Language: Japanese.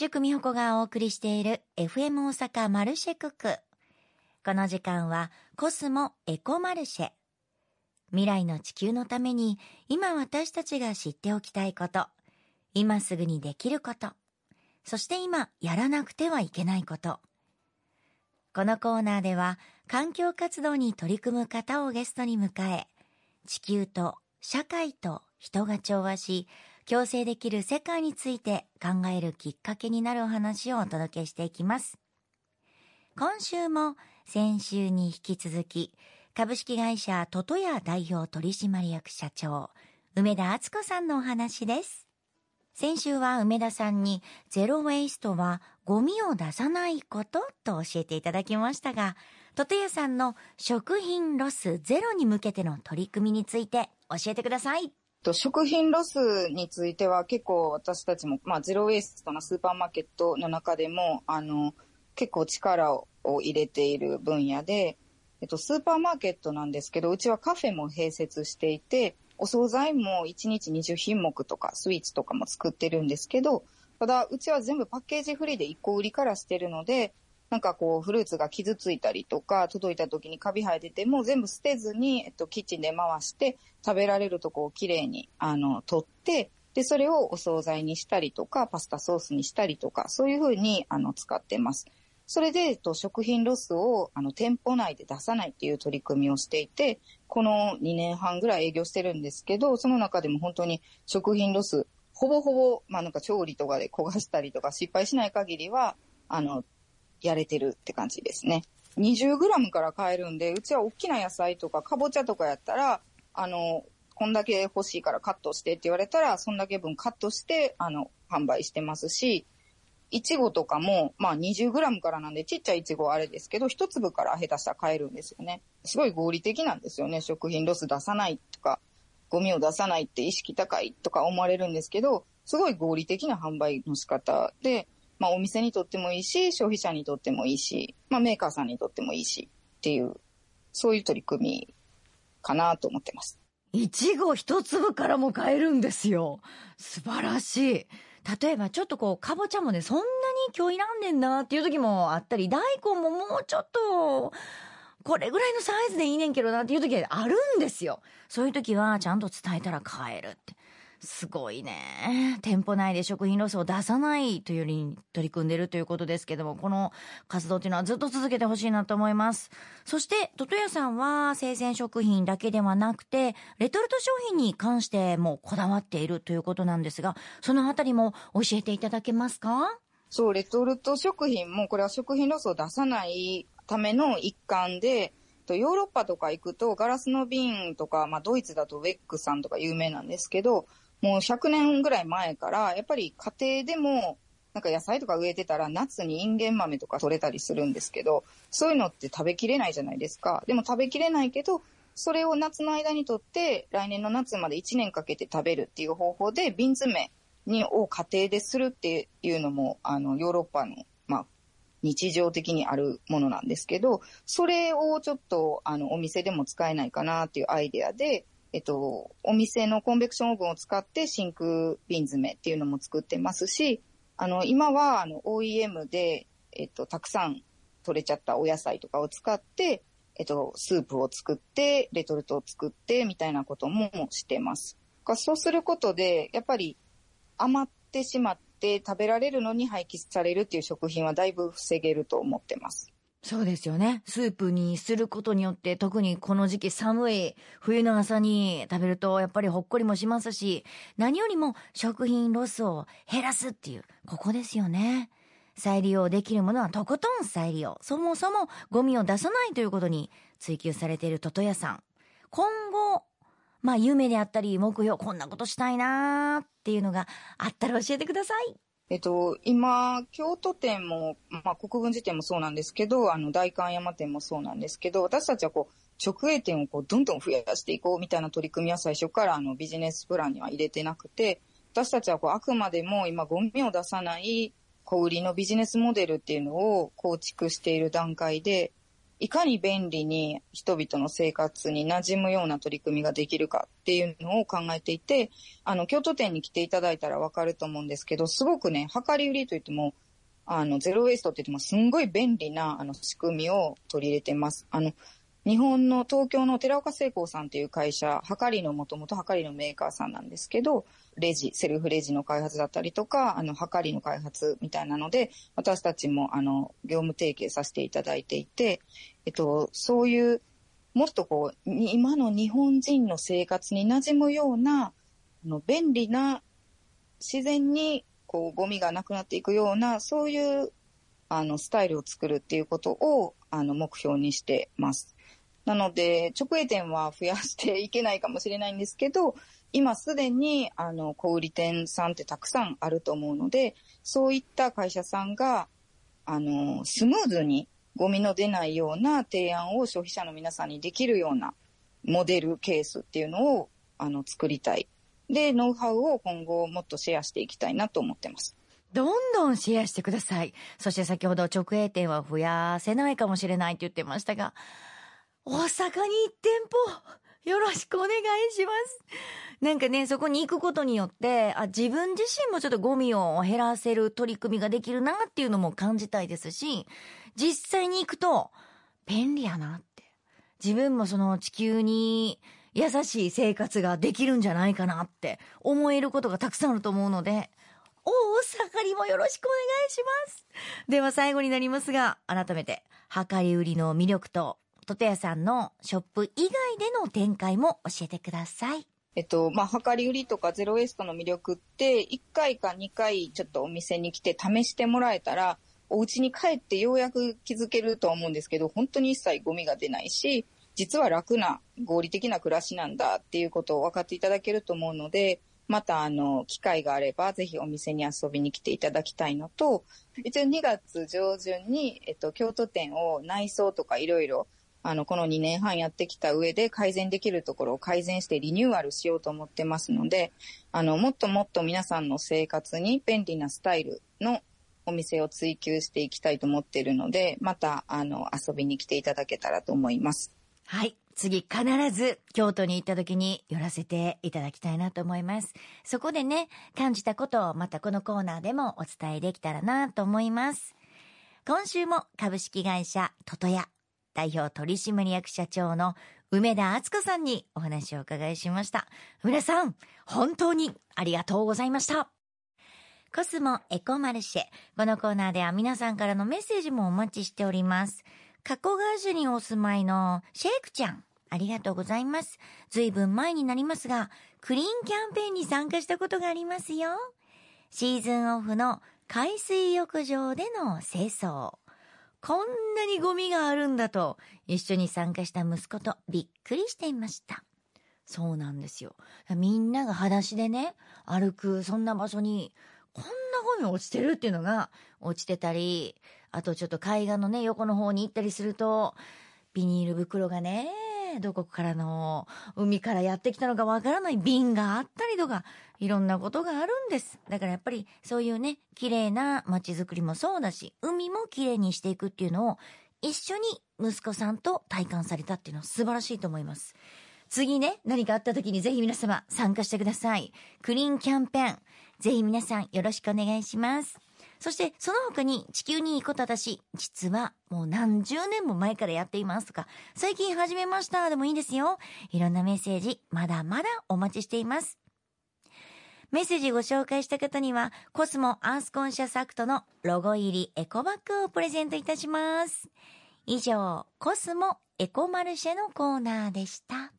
宿美穂子がお送りしている FM 大阪マルシェクク。この時間はコスモエコマルシェ。未来の地球のために今私たちが知っておきたいこと、今すぐにできること、そして今やらなくてはいけないこと。このコーナーでは環境活動に取り組む方をゲストに迎え、地球と社会と人が調和し、共生できる世界について考えるきっかけになるお話をお届けしていきます。今週も先週に引き続き、株式会社トトヤ代表取締役社長、梅田敦子さんのお話です。先週は梅田さんにゼロウェイストはゴミを出さないことと教えていただきましたが、トトヤさんの食品ロスゼロに向けての取り組みについて教えてください。と食品ロスについては結構私たちも、まあ、ゼロウェイストのスーパーマーケットの中でもあの結構力を入れている分野で、えっと、スーパーマーケットなんですけどうちはカフェも併設していてお惣菜も1日20品目とかスイーツとかも作ってるんですけど、ただうちは全部パッケージフリーで1個売りからしてるので、なんかこうフルーツが傷ついたりとか、届いた時にカビ生えてても全部捨てずに、えっと、キッチンで回して食べられるとこをきれいにあの取って、で、それをお惣菜にしたりとか、パスタソースにしたりとか、そういうふうにあの使ってます。それで、えっと、食品ロスをあの店舗内で出さないっていう取り組みをしていて、この2年半ぐらい営業してるんですけど、その中でも本当に食品ロス、ほぼほぼ、まあなんか調理とかで焦がしたりとか失敗しない限りは、あの、やれてるって感じですね。20グラムから買えるんで、うちは大きな野菜とかかぼちゃとかやったら、あの、こんだけ欲しいからカットしてって言われたら、そんだけ分カットして、あの、販売してますし、いちごとかも、まあ 20g からなんで、ちっちゃいいちごはあれですけど、一粒から下手したら買えるんですよね。すごい合理的なんですよね。食品ロス出さないとか、ゴミを出さないって意識高いとか思われるんですけど、すごい合理的な販売の仕方で、まあお店にとってもいいし、消費者にとってもいいし、まあメーカーさんにとってもいいしっていう、そういう取り組みかなと思ってます。いちご一粒からも買えるんですよ。素晴らしい。例えばちょっとこう、かぼちゃもね、そんなに今日いらんねんなっていう時もあったり、大根ももうちょっと、これぐらいのサイズでいいねんけどなっていう時あるんですよ。そういう時はちゃんと伝えたら買えるって。すごいね。店舗内で食品ロスを出さないというよりに取り組んでるということですけども、この活動っていうのはずっと続けてほしいなと思います。そして、トトヤさんは生鮮食品だけではなくて、レトルト商品に関してもこだわっているということなんですが、そのあたりも教えていただけますか？そう、レトルト食品も、これは食品ロスを出さないための一環で、ヨーロッパとか行くとガラスの瓶とか、まあ、ドイツだとウェックさんとか有名なんですけどもう100年ぐらい前から、やっぱり家庭でも、なんか野菜とか植えてたら夏にインゲン豆とか取れたりするんですけど、そういうのって食べきれないじゃないですか。でも食べきれないけど、それを夏の間にとって、来年の夏まで1年かけて食べるっていう方法で、瓶詰めにを家庭でするっていうのも、あの、ヨーロッパの、まあ、日常的にあるものなんですけど、それをちょっと、あの、お店でも使えないかなっていうアイデアで、えっと、お店のコンベクションオーブンを使って真空瓶詰めっていうのも作ってますし、あの、今はあの OEM で、えっと、たくさん取れちゃったお野菜とかを使って、えっと、スープを作って、レトルトを作ってみたいなこともしてます。そうすることで、やっぱり余ってしまって食べられるのに廃棄されるっていう食品はだいぶ防げると思ってます。そうですよね。スープにすることによって、特にこの時期寒い冬の朝に食べるとやっぱりほっこりもしますし、何よりも食品ロスを減らすっていう、ここですよね。再利用できるものはとことん再利用。そもそもゴミを出さないということに追求されているトトヤさん。今後、まあ夢であったり目標こんなことしたいなーっていうのがあったら教えてください。えっと、今、京都店も、まあ、国分寺店もそうなんですけど、あの、代官山店もそうなんですけど、私たちはこう、直営店をこう、どんどん増やしていこうみたいな取り組みは最初からあの、ビジネスプランには入れてなくて、私たちはこう、あくまでも今、ゴミを出さない小売りのビジネスモデルっていうのを構築している段階で、いかに便利に人々の生活に馴染むような取り組みができるかっていうのを考えていて、あの、京都店に来ていただいたらわかると思うんですけど、すごくね、量り売りといっても、あの、ゼロウェイストって言っても、すんごい便利な、あの、仕組みを取り入れてます。あの、日本の東京の寺岡製鋼さんっていう会社、はかりのもともとはかりのメーカーさんなんですけど、レジ、セルフレジの開発だったりとか、あの、はかりの開発みたいなので、私たちも、あの、業務提携させていただいていて、えっと、そういう、もっとこう、今の日本人の生活に馴染むような、あの、便利な、自然に、こう、ゴミがなくなっていくような、そういう、あの、スタイルを作るっていうことを、あの、目標にしてます。なので、直営店は増やしていけないかもしれないんですけど、今すでに、あの、小売店さんってたくさんあると思うので、そういった会社さんが、あの、スムーズにゴミの出ないような提案を消費者の皆さんにできるようなモデルケースっていうのを、あの、作りたい。で、ノウハウを今後もっとシェアしていきたいなと思ってます。どんどんシェアしてください。そして先ほど直営店は増やせないかもしれないって言ってましたが、大阪に1店舗、よろしくお願いします。なんかね、そこに行くことによって、あ、自分自身もちょっとゴミを減らせる取り組みができるなっていうのも感じたいですし、実際に行くと、便利やなって。自分もその地球に優しい生活ができるんじゃないかなって思えることがたくさんあると思うので、大阪にもよろしくお願いします。では最後になりますが、改めて、量り売りの魅力とトテヤさんのショップ以外での展開も教えてください。えっと、まあ、量り売りとかゼロウエストの魅力って、1回か2回ちょっとお店に来て試してもらえたら、お家に帰ってようやく気づけると思うんですけど、本当に一切ゴミが出ないし、実は楽な合理的な暮らしなんだっていうことを分かっていただけると思うので、またあの、機会があればぜひお店に遊びに来ていただきたいのと、一応2月上旬に、えっと、京都店を内装とかいろいろあの、この2年半やってきた上で改善できるところを改善してリニューアルしようと思ってますので、あの、もっともっと皆さんの生活に便利なスタイルのお店を追求していきたいと思っているので、また、あの、遊びに来ていただけたらと思います。はい。次必ず京都に行った時に寄らせていただきたいなと思います。そこでね、感じたことをまたこのコーナーでもお伝えできたらなと思います。今週も株式会社トトヤ代表取締役社長の梅田敦子さんにお話をお伺いしました。梅田さん、本当にありがとうございました。コスモエコマルシェ。このコーナーでは皆さんからのメッセージもお待ちしております。加古川市にお住まいのシェイクちゃん。ありがとうございます。ずいぶん前になりますが、クリーンキャンペーンに参加したことがありますよ。シーズンオフの海水浴場での清掃。こんなにゴミがあるんだと、一緒に参加した息子とびっくりしていました。そうなんですよ。みんなが裸足でね、歩く、そんな場所に、こんなゴミ落ちてるっていうのが落ちてたり、あとちょっと海岸のね、横の方に行ったりすると、ビニール袋がね、どこからの海からやってきたのかわからない瓶があったりとか、いろんなことがあるんです。だからやっぱりそういうね、綺麗な街づくりもそうだし、海も綺麗にしていくっていうのを一緒に息子さんと体感されたっていうのは素晴らしいと思います。次ね、何かあった時にぜひ皆様参加してください。クリーンキャンペーン。ぜひ皆さんよろしくお願いします。そしてその他に地球にいいこと私、実はもう何十年も前からやっていますとか、最近始めましたでもいいですよ。いろんなメッセージ、まだまだお待ちしています。メッセージご紹介した方には、コスモアースコンシャスアクトのロゴ入りエコバッグをプレゼントいたします。以上、コスモエコマルシェのコーナーでした。